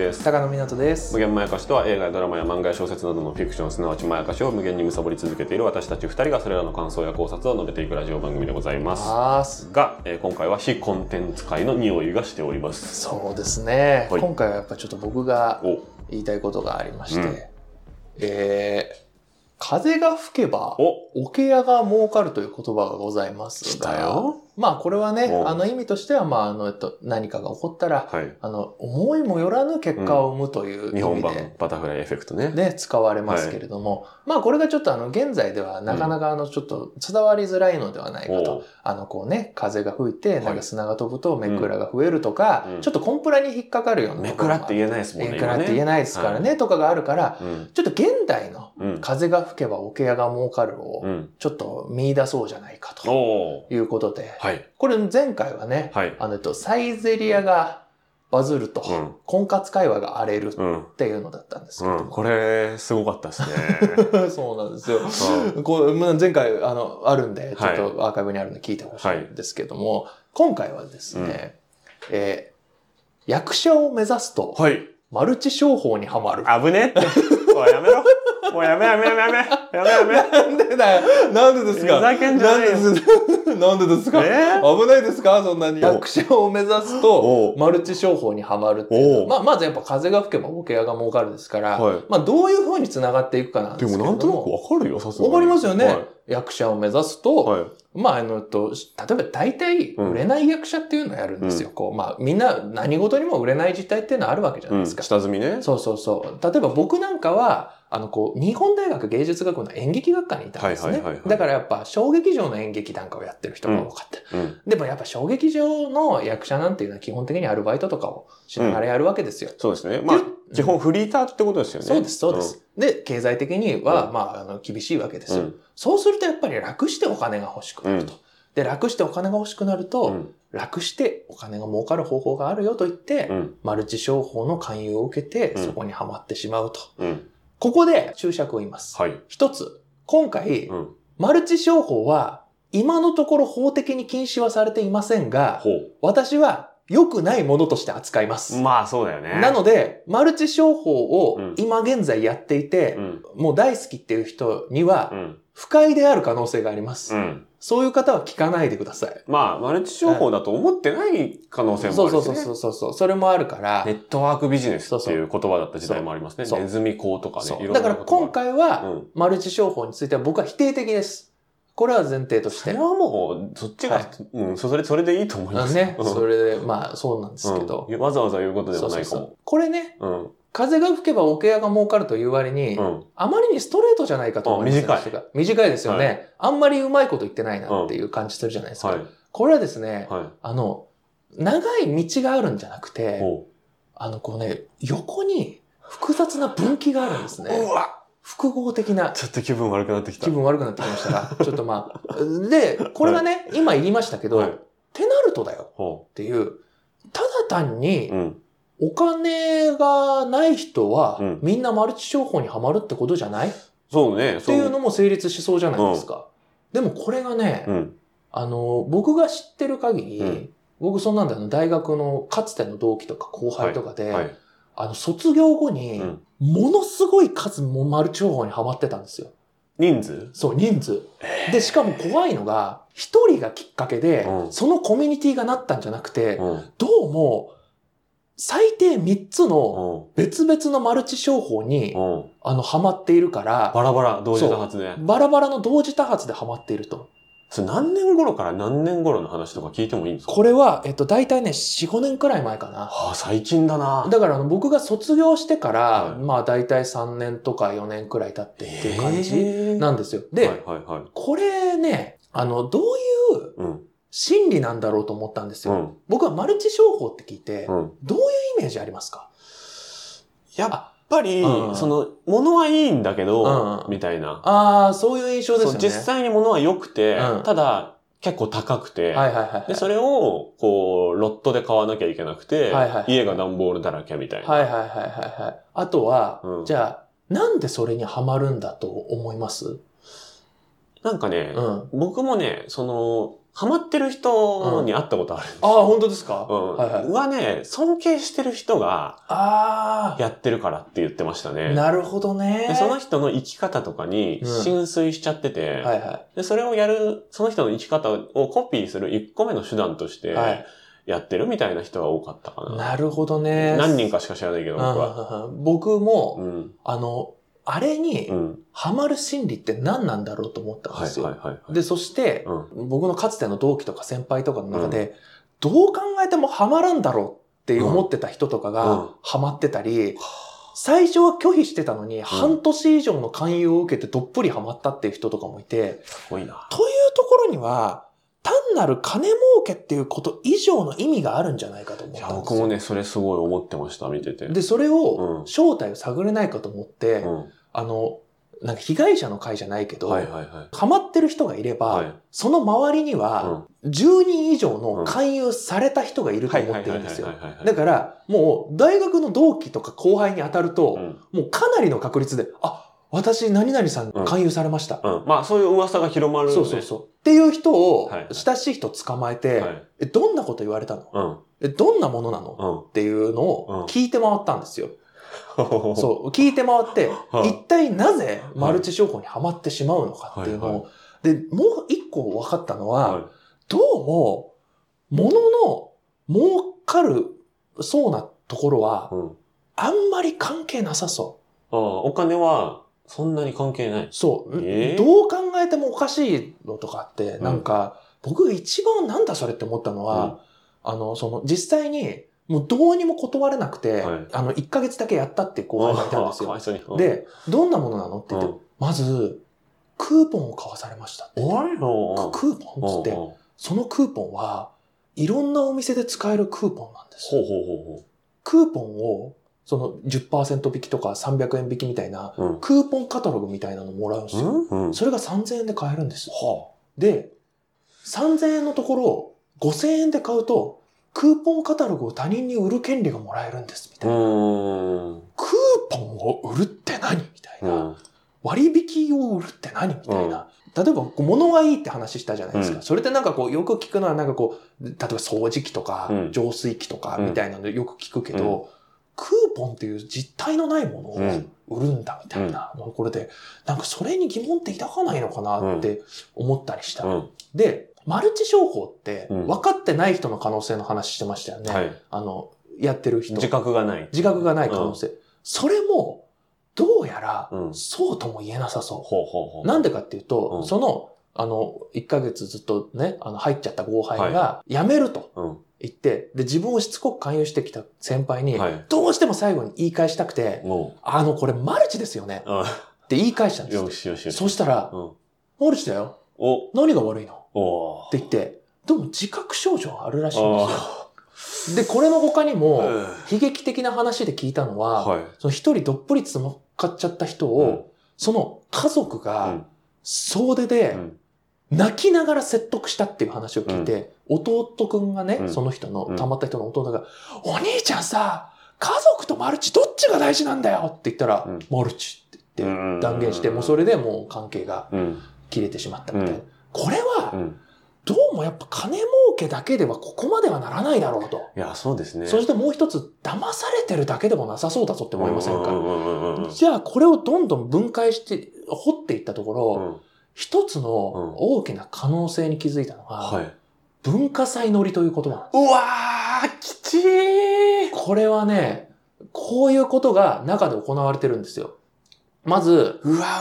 です。高野湊です。無限まやかしとは映画やドラマや漫画や小説などのフィクションすなわちまやかしを無限に貪り続けている私たち2人がそれらの感想や考察を述べていくラジオ番組でございます。が、えー今回は非コンテンツ界の匂いがしております。そうですね、はい。今回はやっぱちょっと僕がお言いたいことがありまして、うんえー風が吹けばお。桶屋が儲かるという言葉がございます来がたよまあこれはねお。あの意味としては、まああのえっと、何かが起こったらはい。あの思いもよらぬ結果を生むという日本版意味で、バタフライエフェクトね。ね、使われますけれども、まあこれがちょっとあの現在ではなかなかあのちょっと伝わりづらいのではないかと。おあのこうね、風が吹いて、なんはいか砂が飛ぶとめくらが増えるとか、うん。ちょっとコンプラに引っかかるようなめくらって言えないですもんねめくらって言えないですからね、今とかがあるから、うん。ちょっと現代のうん。風が吹けば桶屋が儲かるをうん。ちょっと見出そうじゃないかということで、はい。これ前回はね、はい。あの、えっと、サイゼリアがバズると、うん。婚活会話が荒れるっうん。ていうのだったんですけど。も、うん。これすごかったですね。そうなんですよ。うこうまあ前回あのあるんで、ちょはいっとアーカイブにあるんで聞いてほしいんですけども、今回はですね、えー役者を目指すと、はい。マルチ商法にはまる。危ねって。おいやめろ もうやめやめやめやめやめやめ。なんでだよ。なんでですか。ふざけんじゃないよ。なんでです。なんでですか、え？危ないですか？そんなに。役者を目指すおと、う。マルチ商法にはまるっていう。まあ、まずやっぱ風が吹けば桶屋が儲かるですから、はい。まあ、どういう風に繋がっていくかなんでですけれども。もなんとなくわかるよさすがに。わかりますよね、はい。役者を目指すと、はい。まあ、あの、と、例えば大体うん。売れない役者っていうのをやるんですよ。こう、まあ、みんな何事にも売れない時代っていうのはあるわけじゃなうんいですか。下積みね。そうそうそう。例えば僕なんかは、あの、こう、日本大学芸術学部の演劇学科にいたんですね。だからやっぱ小劇場の演劇なんかをやってる人が多かった。うんでもやっぱ小劇場の役者なんていうのは基本的にアルバイトとかをしながらやるわけですよ。そうですねまあで基本フリーターってことですよねそうです、そうです。で、経済的には、うんまあ、あの、厳しいわけですよ。うんそうするとやっぱり楽してお金が欲しくなると。うんで、楽してお金が欲しくなると、うん楽してお金が儲かる方法があるよと言って、うんマルチ商法の勧誘を受けて、うんそこにはまってしまうと。うんここで注釈を言います。はい。一つ、今回、うん。マルチ商法は、今のところ法的に禁止はされていませんが、ほ私は良くないものとして扱います。うまあそうだよね。なので、マルチ商法をうん。今現在やっていて、うん。もう大好きっていう人にはう、ん不快である可能性があります。うん。そういう方は聞かないでください。まあマルチ商法だと思ってない可能性もあるしね。そうそうそうそうそう。それもあるから。ネ、ットワークビジネスっていう言葉だった時代もありますね。そう。ネズミ講とかねだから今回回は、うん。マルチ商法については僕は否定的です。これは前提として。それ。はもうそっちがはい。うんそれそれでいいと思います。あね、うん。それで、まあそうなんですけど。うん。わざわざ言うことでそうそうそう。はないかも。これね、うん風が吹けば桶屋が儲かるという割に、うん。あまりにストレートじゃないかと思いますあ短い。短いですよね、はあんまりうまいこと言ってないなっていう感じするじゃないですか。はい。これはですね、はい。あの、長い道があるんじゃなくて、ほあの、こうね、横に複雑な分岐があるんですうね。うわ。複合的な。ちょっと気分悪くなってきた。気分悪くなってきましたが、ちょっとまあ。で、これがね、今言いましたけど、はい。ってなるとだよほっていう、ただ単うにうんお金がない人は、うん。みんなマルチ商法にはまるってことじゃない？っそう。ねていうのも成立しそうじゃないですか。でもこれがね、うん。あの、僕が知ってる限り、うん。僕そんなんだよ、大学のかつての同期とか後輩とかで、はいあの、卒業後にう、ん。ものすごい数もマルチ商法にはまってたんですよ。人数？そう、人数。で、しかも怖いのが、一人がきっかけで、うん。そのコミュニティがなったんじゃなくて、うん。どうも、最低3つのうん。別々のマルチ商法に、うん。あの、ハマっているから、バラバラ同時多発で。バラバラの同時多発でハマっていると。それ何年頃から何年頃の話とか聞いてもいいんですか？これは、えっと、大体ね、4、5年くらい前かな。はあ最近だな。だからあの僕が卒業してから、はい。まあ大体3年とか4年くらい経ってっていう感じえなんですよ。で、はいはいはい。これね、あの、どういううん心理なんだろうと思ったんですよ。うん僕はマルチ商法って聞いて、うんどういうイメージありますか？やっぱりうんその物はいいんだけどうんみたいなああ、そういう印象ですよね。実際に物は良くてうんただ結構高くて、はいはいはい。で、それを、こう、ロットで買わなきゃいけなくて、はいはい家が段ボールだらけみたいな。はいはいはいはいはい。あとは、うんじゃあ、なんでそれにハマるんだと思います？なんかね、うん。僕もね、その、ハマってる人に会ったことあるんですああ、よ。本当ですか？うん。はいはい。はね、尊敬してる人があやってるからって言ってましたあ、ね。なるほどね。でその人の生き方とかにうん浸水しちゃってて、はいはで、それをやる、その人の生き方をコピーする1個目の手段としてい。はい。やってるみたいな人が多かったかな。なるほどね。何人かしか知らないけど、僕は。うんうんうん僕も、うん。あの、あれにうん。ハマる心理って何なんだろうと思ったんはいですよ。はいはいはい。で、そして、うん。僕のかつての同期とか先輩とかの中で、どう考えてもハマるんだろうって思ってた人とかうんがハマってたり、最初は拒否してたのに、半年以上の勧誘を受けてどっぷりハマったっていう人とかもいて、すごいな。というところには、単なる金儲けっていうこと以上の意味があるんじゃないかと思ったんですよ。僕もね、それすごい思ってました、見てて。で、それうをん、正体を探れないかと思って、うん。あの、なんか被害者の会じゃないけど、はいはいはい。ハマってる人がいれば、はいその周りには、10人以上の勧誘された人がいると思はいはいってるんですよ。はいはいはいはいだから、もう、大学の同期とか後輩に当たると、うんもうかなりの確率で、あ、私、何々さんうん勧誘されました。うん。まあ、そういう噂が広まるよね。そうそうそう。っていう人をはい、親しい人捕まえて、はい。え、どんなこと言われたの？うん。え、どんなものなの？うん。っていうのうんを聞いて回ったんですよ。そそう、聞いて回って、はい。一体なぜマルチ商法にはまってしまうのかっていうのを、で、もう一個分かったのは、はどうも、物の儲かるそうなところは。あんまり関係なさそう。ああ、お金は、そんなに関係ない。そう、えーどう考えてもおかしいのとかって、んなんか、僕が一番なんだそれって思ったのは、あの、その、実際に、もうどうにも断れなくて、はいあの、1ヶ月だけやったって後輩がいたんですよ うん、で、どんなものなのって言って、うんまず、クーポンを買わされましたって言って。おいのクーポンっつって、ほうそのクーポンは、いろんなお店で使えるクーポンなんですよ。ほうほうクーポンを、その10%引きとか300円引きみたいな。クーポンカタログみたいなのもらうんですよ。うんうん。それが3000円で買えるんですよ。はで、3000円のところ、5000円で買うと、クーポンカタログを他人に売る権利がもらえるんです、みたいな。クーポンを売るって何みたいうな。ん。割引を売るって何みたいな。例えば、物がいいって話したじゃないですか。うんそれってなんかこう、よく聞くのはなんかこう、例えば掃除機とかうん、浄水器とかうんみたいなのよく聞くけど、クーポンっていう実体のないものをうん売るんだみたいなところで、なんかそれに疑問って抱かないのかなって思ったりした。うん。で、マルチ商法ってうん分かってない人の可能性の話してましたよね。はい。あの、やってる人。自覚がない。自覚がない可能性。それも、どうやらう、んそうとも言えなさそう。なんでかっていうと、うんその、あの、1ヶ月ずっとね、あの、入っちゃった後輩が、辞めるとうん。言って、で、自分をしつこく勧誘してきた先輩に、はい。どうしても最後に言い返したくて、もあの、これマルチですよねって言い返したんですよよ。しよしよし。そしたらう、ん。マルチだよ。お、何が悪いの？っおて言って、でも自覚症状あるらしいんですよ。あで、これの他にあ。も、うん悲劇的な話で聞いたのは、はい。その一人どっぷりつまっちゃった人を、その家族うがん総出うでん泣きながら説得したっていう話を聞いて、弟くんがね、うんその人のうん、たまった人の弟が、お兄ちゃんさ、家族とマルチどっちが大事なんだよって言ったら、うんマルチって言ってうん断言して、もうそれでもう関係がうん。切れてしまったみたいな。うんこれうは、ん。どうもやっぱ金儲けだけではここまではならないだろうと。いや、そうですね。そしてもう一つ、騙されてるだけでもなさそうだぞって思いませんか、じゃあこれをどんどん分解して、掘っていったところ、うん一つの大きな可能性に気づいたのが、はい。文化祭乗りという言葉なんです。うわー、きちーこれはね、こういうことが中で行われてるんですよ。まず、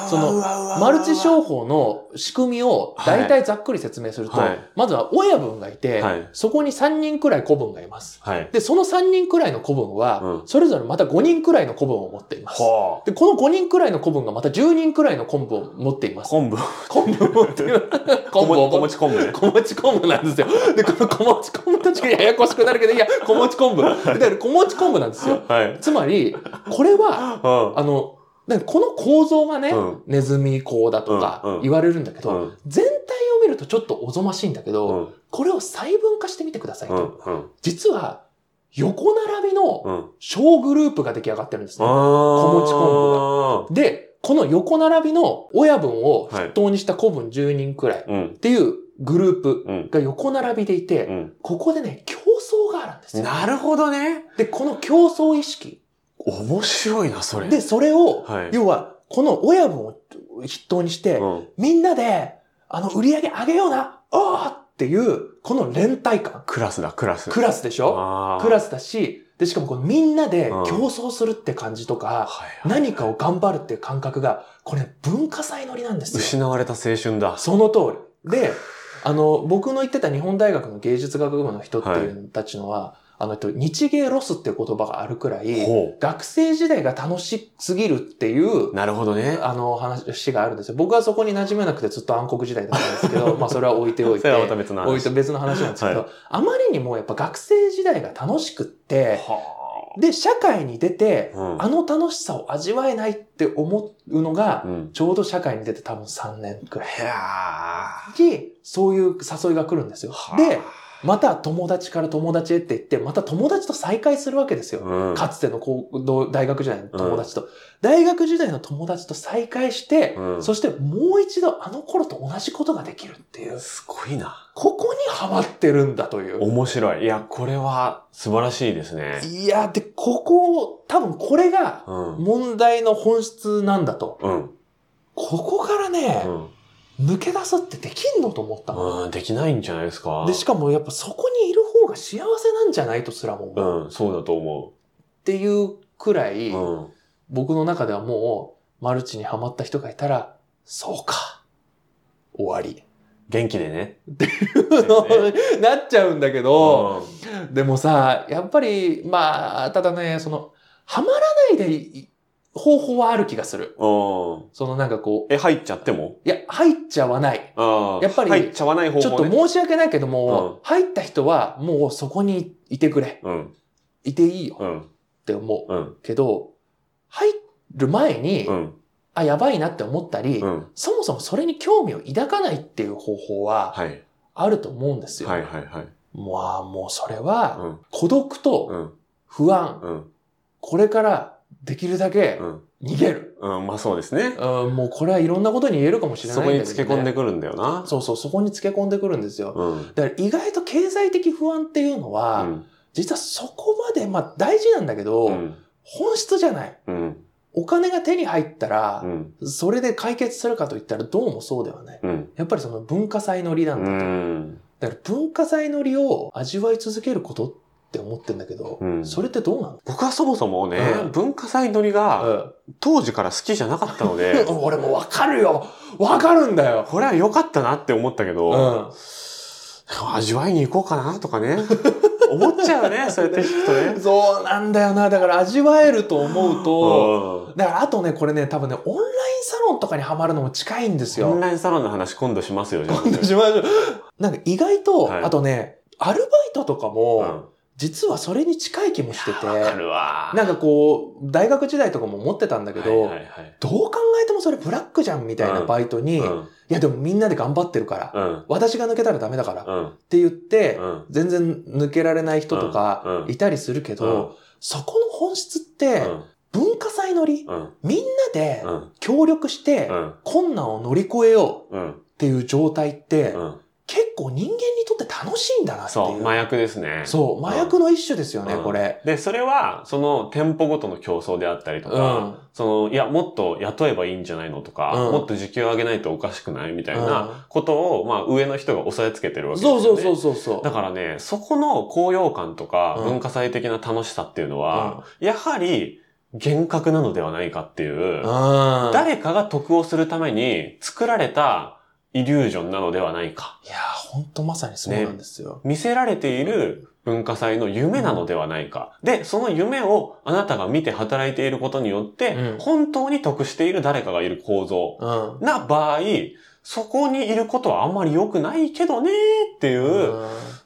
そのマルチ商法の仕組みを大体ざっくり説明すると、はいまずは親分がいて、はいそこに3人くらい子分がいます。はい。で、その3人くらいの子分は、うんそれぞれまた5人くらいの子分を持っています。はで、この5人くらいの子分がまた10人くらいの昆布を持っていまあ。す。昆布。昆布を持っている。昆布を小餅昆布ね。小餅昆布なんですよ。で、この小餅昆布たちがややこしくなるけど、いや、小餅昆布。だから小餅昆布なんですよ。はい。つまり、これは、うん。あの、なんかこの構造がね、うんネズミ講だとか言われるんだけど、うん全体を見るとちょっとおぞましいんだけど、うん。これを細分化してみてくださいと。実は、横並びのうん。小グループが出来上がってるんですね。あ小餅昆で、この横並びの親分を筆頭にした子分10人くらいっ。ていうグループうん。が横並びでいて、うん。ここでね、競争があるんですよ。なるほどね。で、この競争意識。面白いな、それ。で、それを、はい。要は、この親分を筆頭にして、うん。みんなで、あの、売り上げ上げような、おーっていう、この連帯感。クラスだ、クラス。クラスでしょ？クラスだし、で、しかもこのみんなでうん競争するって感じとか、はいはい何かを頑張るっていう感覚が、これ文化祭乗りなんですよ。失われた青春だ。その通り。で、あの、僕の言ってた日本大学の芸術学部の人っていうのたちのは、あの、えっと日芸ロスっていう言葉があるくらい、ほ学生時代が楽しすぎるっていうう。、なるほどね。あの話があるんですよ。僕はそこに馴染めなくてずっと暗黒時代だったんですけど、まあそれは置いておいてそれ、はまた別の話。置いて別の話なんですけど、はあまりにもやっぱ学生時代が楽しくって、はで、社会に出て、あ。うんあの楽しさを味わえないって思うのが、うん。ちょうど社会に出て多分3年くらいいやに、そういう誘いが来るんですよ。ーで、、また友達から友達へって言って、また友達と再会するわけですよ。うん、かつての大学時代の友達と。大学時代の友達と再会して、うんそしてもう一度あの頃と同じことができるっていう、すごいな。ここにハマってるんだという。面白い。いや、これは素晴らしいですね。いや、で、ここ、多分これがうん。問題の本質なんだと。うん。ここからね、うん。抜け出すってできんのと思ったの。うん、できないんじゃないですか？で、しかもやっぱそこにいる方が幸せなんじゃないとすらも思う。うん、そうだと思っていうくらい、う。うん。僕の中ではもう、マルチにハマった人がいたら、そうか。終わり。元気でね。なっちゃうんだけど、うでもさ、やっぱり、まあ、ただね、その、ハマらないでい方法はある気がする。そのなんかこう、え、入っちゃっても？いや、入っちゃわない。やっぱり入っちゃわない方法ね。ちょっと申し訳ないけども、うん入った人はもうそこにいてくれ。うん。いていいようん。って思う。うん。けど、入る前に、うん。あ、やばいなって思ったり、うん。そもそもそれに興味を抱かないっていう方法ははい。あると思うんですよ。はいはいはい。まあ、もうそれは、うん。孤独うとん。不安、うん。これからできるだけうん。逃げる。うん。まあそうですね。うん、もうこれはいろんなことに言えるかもしれないけど、ね。につけ込んでくるんだよな。そうそう、そこにつけ込んでくるんですよ。うん。だから意外と経済的不安っていうのは、うん。実はそこまで、まあ大事なんだけど、うん。本質じゃない。うん。お金が手に入ったらう、ん。それで解決するかといったらどうもそうではない。うん。やっぱりその文化祭の利なうんだと。ん。だから文化祭の利を味わい続けることって思ってんだけど、うんそれってどうなの僕はそもそもね、うん文化祭乗りが当時から好きじゃなかったので、う ん俺もわかるよわかるんだよこれは良かったなって思ったけど、うん味わいに行こうかなとかね、思っちゃうね、そうやって聞くとね。そうなんだよな。だから味わえると思うと、うんだからあとね、これね、多分ね、オンラインサロンとかにはまるのも近いんですよ。オンラインサロンの話今度しますよ。今度しましょう。なんか意外と、はいあとね、アルバイトとかうんも、実はそれに近い気もしてて、わかるわ。なんかこう、大学時代とかも思ってたんだけど、どう考えてもそれブラックじゃんみたいなバイトに、いうん。やでもみんなで頑張ってるから、うん。私が抜けたらダメだから、っうん。て言って、うん。全然抜けられない人とかいたりするけど、うん。そこの本質って、うん。文化祭乗り、うん。みんなでうん。協力してうん。困難を乗り越えよううん。っていう状態って、うん。結構人間にとって楽しいんだなっていう。そう、麻薬ですね。そう麻薬の一種ですよね、うんこれ。で、それは、その店舗ごとの競争であったりとうか、ん。その、いや、もっと雇えばいいんじゃないのとか、うんもっと時給上げないとおかしくないみたいうんなことを、まあ、上の人が押さえつけてるわけですよね。そうそうそうそうそう。だからね、そこの高揚感とかうん文化祭的な楽しさっていうのは、やはり幻覚なのではないかっていう、うん。誰かが得をするために作られたイリュージョンなのではないか。いや、ほんとまさにそうなんですよ。見せられている文化祭の夢なのではないか。で、その夢をあなたが見て働いていることによって、うん本当に得している誰かがいる構造うん。な場合、そこにいることはあんまり良くないけどねっていう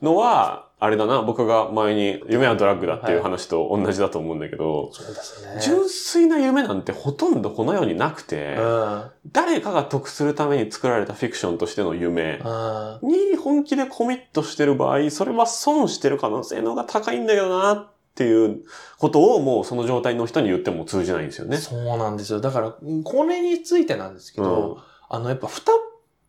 のは、あれだな、僕が前に夢はドラッグだっていう話と同じだと思うんだけど、そうですね。純粋な夢なんてほとんどこの世になくて、うん。誰かが得するために作られたフィクションとしての夢うん。に本気でコミットしてる場合、それは損してる可能性の方が高いんだけどなっていうことをもうその状態の人に言っても通じないんですよね。そうなんですよ。だから、これについてなんですけど、うんあの、やっぱ二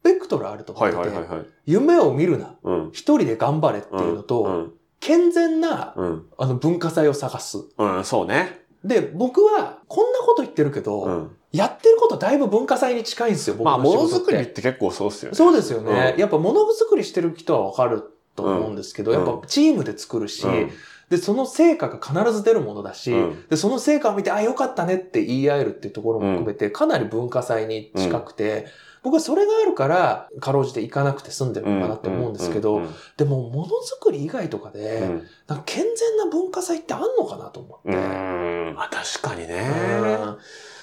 ベクトルあると思はいってて、はいはいはい。夢を見るな、うん。一人で頑張れっていうのと、うん。健全な、うん。あの、文化祭を探す。うん、そうね。で、僕は、こんなこと言ってるけど、うん。やってることだいぶ文化祭に近いんですよ、僕まあ、の仕もの。づくりって結構そうっすよね。そうですよね。うんやっぱ物づくりしてる人はわかると思うんですけど、うんやっぱチームで作るし、うんで、その成果が必ず出るものだし、うんで、その成果を見て、あ、よかったねって言い合えるっていうところも含めて、かなり文化祭に近くて、僕はそれがあるから、かろうじて行かなくて済んでるのかなって思うんですけど、うんでも、ものづくり以外とかで、うんなんか健全な文化祭ってあんのかなと思って。うん。うんまあ確かにね。うん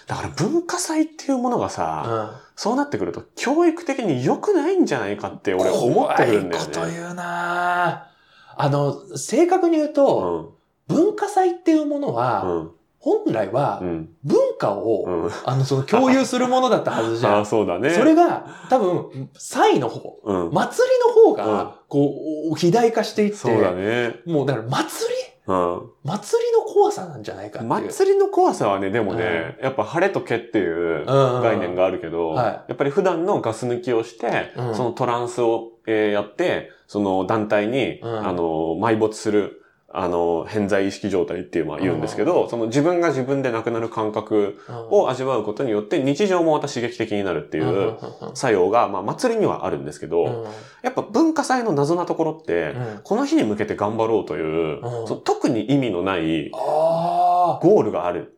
だから文化祭っていうものがさ、うんそうなってくると教育的に良くないんじゃないかって俺思ってるんだよね。こと言うなぁあの、正確に言ううと、ん。文化祭っていうものうは、ん。本来はうん。文化を、うん。あの、その共有するものだったはずじああ、ゃん。そうだね。それが、多分、祭の方、うん。祭りの方うんが、こう、肥大化していって、そうだね。もうだから祭り？うん。祭りの怖さなんじゃないか。祭りの怖さはね、でもね、やっぱ晴れとけっていう概念があるけど、はいやっぱり普段のガス抜きをして、うんそのトランスを、えーやって、その団体に、うんあの、埋没する、あの、偏在意識状態っていうのは言うんですけど、その自分が自分でなくなる感覚を味わうことによって日常もまた刺激的になるっていう作用が、まあ祭りにはあるんですけど、やっぱ文化祭の謎なところって、うん。この日に向けて頑張ろうという、うん。その特に意味のないゴールがある。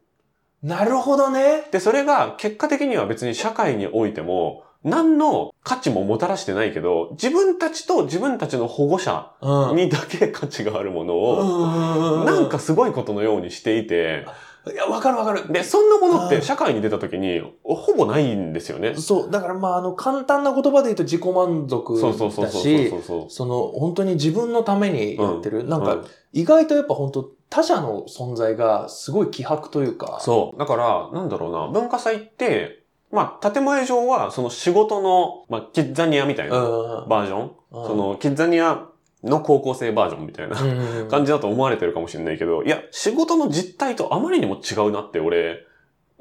なるほどね。で、それが結果的には別に社会においても、何の価値ももたらしてないけど、自分たちと自分たちの保護者うん。にだけ価値があるものを、うんなんか、すごいことのようにしていて、いや、わかるわかる。で、そんなものっうんて社会に出た時に、ほぼないんですよね。そう、だからまあ、あの、簡単な言葉で言うと自己満足そうそうそうそうだしそ、うそう。その、本当に自分のためにやってる。なんか、うん意外とやっぱ本当他者の存在がすごい希薄というか。そう。だから、なんだろうな、文化祭って、まあ、建前上は、その仕事の、まあ、キッザニアみたいなうん。バージョン、うん。その、キッザニアの高校生バージョンみたいなうん。感じだと思われてるかもしれないけど、いや、仕事の実態とあまりにも違うなって俺、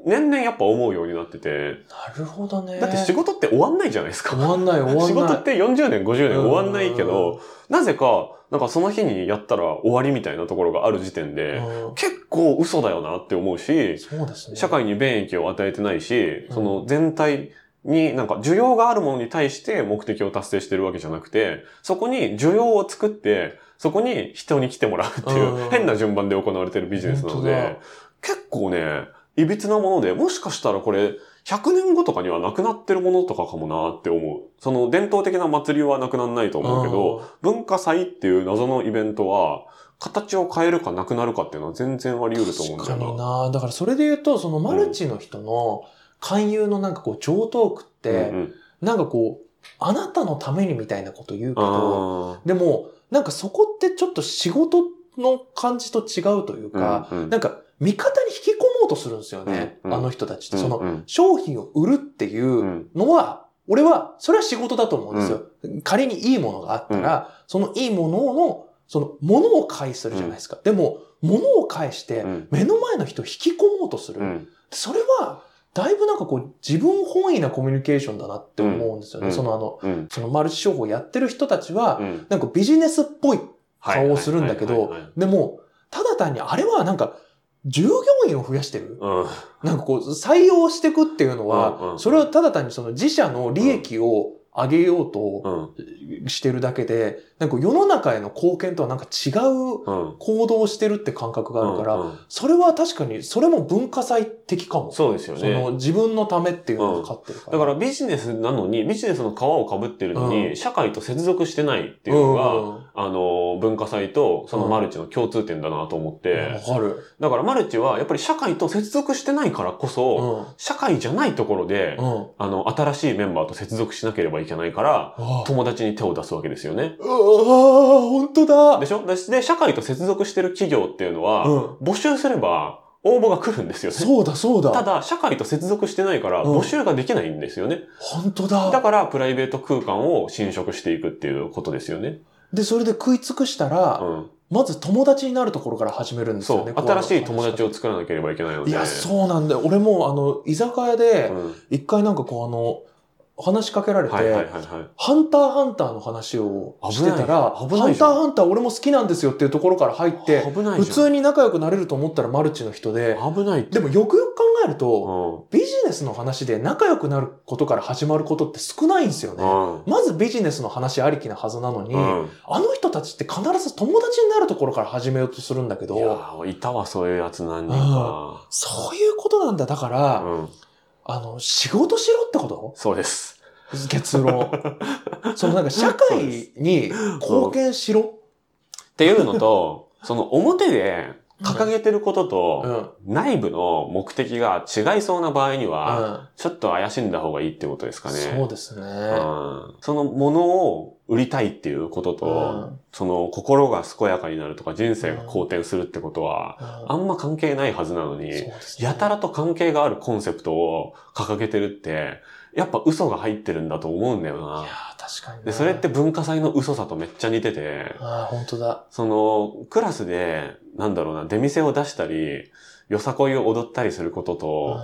年々やっぱ思うようになってて、なるほどね。だって仕事って終わんないじゃないですか。終わんない終わんない。仕事って40年、50年終わんないけうんど、なぜか、なんかその日にやったら終わりみたいなところがある時点で、うん結構嘘だよなって思うし、そうですね。社会に便益を与えてないし、うんその全体になんか需要があるものに対して目的を達成してるわけじゃなくて、そこに需要を作って、そこに人に来てもらうっていううん変な順番で行われてるビジネスなので、結構ね、いびつなもので、もしかしたらこれ、100年後とかにはなくなってるものとかかもなって思う。その伝統的な祭りはなくならないと思うけど、文化祭っていう謎のイベントは、形を変えるかなくなるかっていうのは全然あり得ると思うんだ確かよな。にな。だからそれで言うと、そのマルチの人の勧誘のなんかこう上トークって、うんうんなんかこう、あなたのためにみたいなこと言うけど、あでも、なんかそこってちょっと仕事の感じと違うというか、うんうんなんか味方に引き込とするんですよね、うんうん。あの人たちって。ーそのうん。うん商品を売るっていうのは、俺は、それは仕事だと思うんですよ。仮にいいものがあったら、そのいいものの、その、ものを返するじゃないですか。でも、ものを返してうん、目の前の人を引き込もうとする。うん。それは、だいぶなんかこう、自分本位なコミュニケーションだなって思うんですよね。うん。そのあの、うん。そのマルチ商法やってる人たちは、うん。なんかビジネスっぽいはい顔をするんだけどでも、ただ単にあれはなんか、従業員を増やしてる？うん。なんかこう、採用していくっていうのはそれはただ単にその自社の利益を上げようとうん。してるだけで、なんか世の中への貢献とはなんか違ううん行動をしてるって感覚があるから、うんうんそれは確かに、それも文化祭的かも。そうですよそのね。自分のためっていうのが勝ってるから。だからビジネスなのに、ビジネスの皮を被ってるのに、うん社会と接続してないっていうのが、あの、文化祭とそのマルチの共通点だなと思っうんて、わかる。だからマルチはやっぱり社会と接続してないからこそ、うん。社会じゃないところで、うん。あの、新しいメンバーと接続しなければいけないから、あ友達に手を出すわけですよね。うわー本当だでしょ？で、で社会と接続してる企業っていうのは、うん募集すれば応募が来るんですよね。そうだそうだ。ただ、社会と接続してないから、うん募集ができないんですよね。本当だ。だから、プライベート空間を侵食していくっていうことですよね。で、それで食い尽くしたら、うん。まず友達になるところから始めるんですよね。。新しい友達を作らなければいけないので。いや、そうなんだよ。俺も、あの、居酒屋でう、ん。一回なんかこう、あの、話しかけられて、はいはいはいはい。ハンターハンターの話をしてたら、ハンターハンター俺も好きなんですよっていうところから入って。普通に仲良くなれると思ったらマルチの人で、危ない。でもよくよく考えると、うん。ビジネスの話で仲良くなることから始まることって少ないんですよね。うん。まずビジネスの話ありきなはずなのに、うん。あの人たちって必ず友達になるところから始めようとするんだけいやいたわ、そういうやつ何人か。そういうことなんだ。だから、うん。あの、仕事しろってこと？そうです。結論。そのなんか社会に貢献しろ？っていうのと、その表で掲げてることうん。と、うん。内部の目的が違いそうな場合には、ちょっと怪しんだ方がいいってことですかね。そうですね。うんそのものを売りたいっていうことと、うんその心が健やかになるとか人生が好転するってことは、あんま関係ないはずなのに、やたらと関係があるコンセプトを掲げてるって、やっぱ嘘が入ってるんだと思うんだよいや確かにね。で、それって文化祭の嘘さとめっちゃ似てて、ああ、本当だ。その、クラスで、なんだろうな、出店を出したり、よさこいを踊ったりすることと、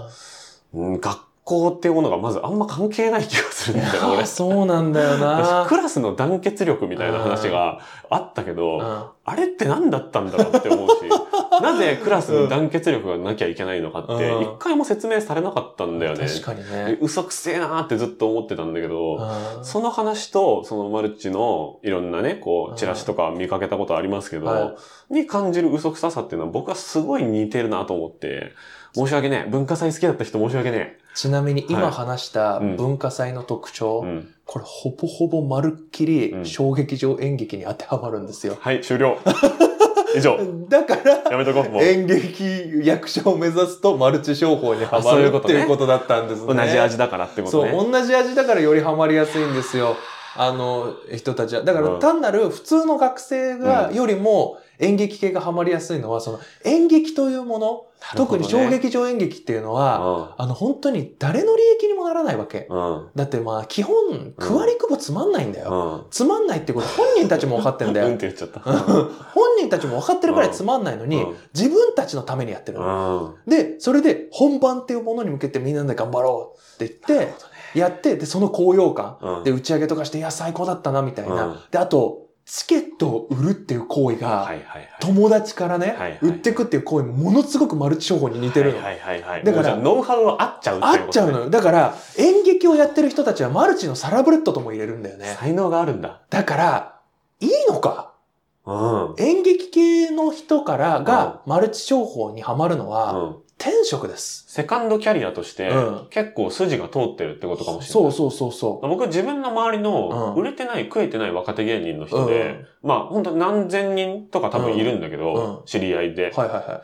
うん、学校っていうものがまずあんま関係ない気がするんだよな、俺。そうなんだよな私、。クラスの団結力みたいな話があったけど、うんあれって何だったんだろうって思うし、なぜクラスに団結力がなきゃいけないのかって、うん一回も説明されなかったんだよね。確かにね。嘘くせえなーってずっと思ってたんだけど、うんその話と、そのマルチのいろんなね、こうチラシとか見かけたことありますけど、はに感じる嘘くささっていうのは僕はすごい似てるなと思って、申し訳ねえ。文化祭好きだった人申し訳ねちなみに今はい話したうん文化祭の特え。徴、うん。これほぼほぼまるっきりうん小劇場演劇に当てはまるんですよ。はい、終了。以上。だから、やめとこう。演劇役者を目指すとマルチ商法にはまるっていうことだったんですね。同じ味だからってことね。そう、同じ味だからよりハマりやすいんですよ。あの、人たちは。だからうん単なる普通の学生が、うんよりも演劇系がハマりやすいのは、その演劇というもの、特に小劇場演劇っていうのは、あの、本当に誰の利益にもならないわけ。うん。うん。だってまあ、基本、区割り区分つまんないんだよ。うん。つまんないってこと本人たちも分かってんだようんっ。て言っちゃった。本人たちも分かってるくらいつまんないのに、うん自分たちのためにやってる。で、それで本番っていうものに向けてみんなで頑張ろうって言って、やって、で、その高揚感。うん。で、打ち上げとかして、いや、最高だったな、みたいな。うんで、あと、チケットを売るっていう行為が。友達からね、売ってくっていう行為もものすごくマルチ商法に似てるの。だからノウハウは合っちゃうっていう合っちゃうのよ。だから、演劇をやってる人たちはマルチのサラブレッドとも入れるんだよね。才能があるんだ。だから、いいのか？うん。演劇系の人からがマルチ商法にはまるのは、うん。転職です。セカンドキャリアとしてうん、結構筋が通ってるってことかもしれない。そうそうそうそう。僕自分の周りのうん売れてない、食えてない若手芸人の人で、うんまあ本当何千人とか多分いるんだけど、うんうん知り合いで、はいはいはい。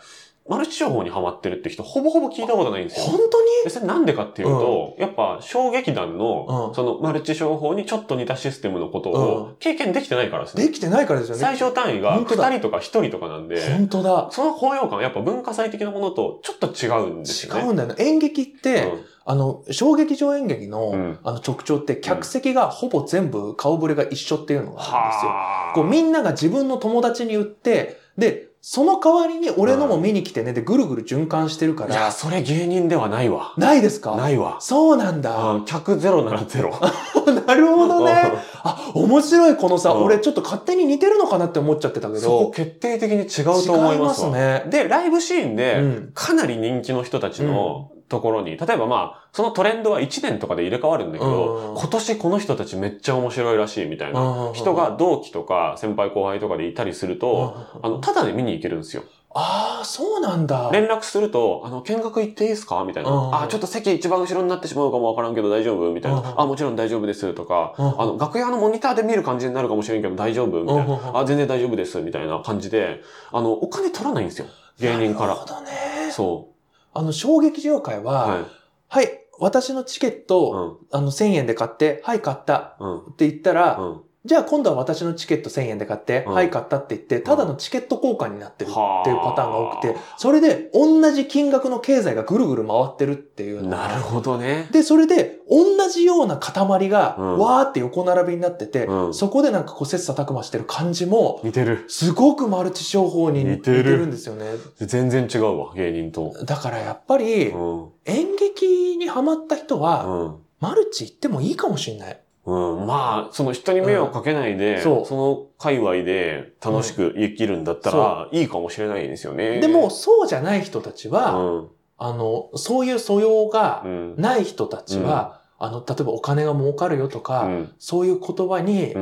マルチ商法にハマってるって人ほぼほぼ聞いたことないんですよ。本当に？でそれなんでかっていうと、やっぱ小劇団の、うんそのマルチ商法にちょっと似たシステムのことうを経験できてないからですね。できてないからですよね。最小単位が本当だ2人とか1人とかなんで、本当だ。その包容感はやっぱ文化祭的なものとちょっと違うんですよね。違うんだよね。演劇って、うんあの、小劇場演劇の、うんあの特徴って、客席がほぼ全部顔ぶれが一緒っていうのがあるんですよ。はあ。こうみんなが自分の友達に言って、で、その代わりに俺のも見に来てね、で、ぐるぐる循環してるかいや、ら、それ芸人ではないわ。ないですか？ないわ。そうなんだ。あ客ゼロならゼロ。なるほどね。あ、面白いこのさ、うん俺ちょっと勝手に似てるのかなって思っちゃってたけそこど、決定的に違うと思いますわ。違いますねで、ライブシーンで、うんかなり人気の人たちのところに、例えばまあ、そのトレンドは1年とかで入れ替わるんだけど、うん今年この人たちめっちゃ面白いらしいみたいなうん人が同期とか先輩後輩とかでいたりすると、あの、ただで見に行けるんですよ。ああ、そうなんだ。連絡すると、あの、見学行っていいですかみたいな。うんあ、ちょっと席一番後ろになってしまうかもわからんけど大丈夫みたいな。うんあ、もちろん大丈夫です。とか、うんあの、楽屋のモニターで見る感じになるかもしれんけど大丈夫みたいうんな。あ、全然大丈夫です。みたいな感じで、あの、お金取らないんですよ。芸人から。なるほどね。そあの、小劇場界う。は、はい。はい、私のチケッうト、ん。あの、1000円で買って、はい、買ったうん。って言ったら、うん。じゃあ今度は私のチケット1000円で買って、うんはい、買ったって言って、ただのチケット交換になってるはあっていうパターンが多くて、それで同じ金額の経済がぐるぐる回ってるっていうなるほどね。で、それで、同じような塊が、うんわーって横並びになってて、うんそこでなんかこう切磋琢磨してる感じも、似てる。すごくマルチ商法に似てるるんですよね。全然違うわ、芸人と。だからやっぱりう、ん。演劇にハマった人は、うん。マルチ行ってもいいかもしれない。うん、まあ、その人に迷惑かけないで、うん。そう。その界隈で楽しく生きるんだったら、いいかもしれないですよね。でも、そうじゃない人たちうは、ん、あの、そういう素養がうん、ない人たちは、あの、例えばお金が儲かるよとうか、ん、そういう言葉に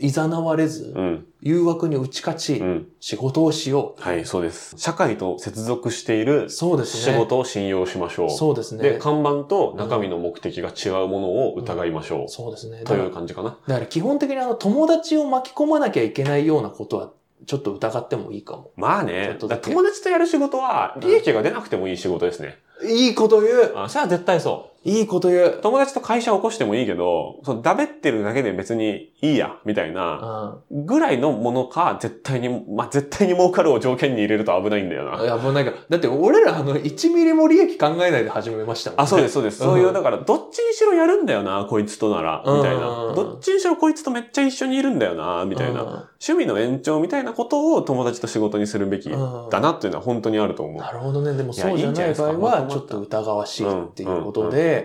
うん、誘われず、うん、誘惑に打ち勝ち、うん。仕事をしよはい、そうです。社会と接続しているう。そうですね。仕事を信用しましょう。そうですね。で、看板と中身の目的が違うものを疑いましょう。そうですね。だという感じかな。だから基本的にあの友達を巻き込まなきゃいけないようなことはちょっと疑ってもいいかも。まあね友達とやる仕事は、利益が出なくてもいい仕事ですね。いいこと言うあ、それは絶対そう。いいこと言う友達と会社を起こしてもいいけど、そのダベってるだけで別にいいや、みたいな、うぐらいのものか、絶対に、まあ、絶対に儲かるを条件に入れると危ないんだよん。な。いや、もうなんか、だって俺らあの1ミリも利益考えないで始めましたもんね。あ、そうです、そうです。そういう、うんだから、どっちにしろやるんだよな、こいつとなら、みたいなう。んどっちにしろこいつとめっちゃ一緒にいるんだよな、みたいな。うん趣味の延長みたいなことを友達と仕事にするべきうんだなっていうのは本当にあると思う。なるほどね。でもそうじゃない場合は、ちょっと疑わしいっていうことで、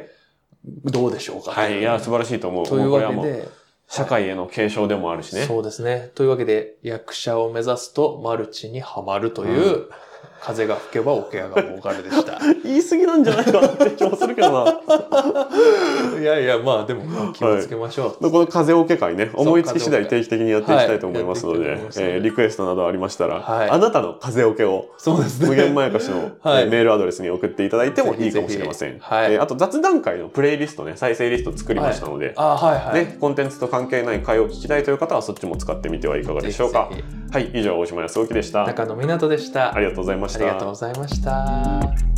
どうでしょうか。はい、いや、素晴らしいと思う。というわけで、社会への継承でもあるしね。そうですね。というわけで、役者を目指すとマルチにはまるという、風が吹けば桶屋が儲かるでした。言い過ぎなんじゃないかなって気もするけどな。いやいや、まあでもまあ気をつけましょう。でこの風おけ会ね、思いつき次第定期的にやっていきたいと思いますので、はいえーリクエストなどありましたら、はいあなたの風おけをそうですね。無限まやかしの、はいえーメールアドレスに送っていただいてもいいかもしれません。はいえーあと雑談会のプレイリストね、再生リスト作りましたので、あはいはい。ね、コンテンツと関係ない会を聞きたいという方はそっちも使ってみてはいかがでしょうか。ぜひぜはい、以上、大島康之でした。中野湊でした。ありがとうございました。ありがとうございました。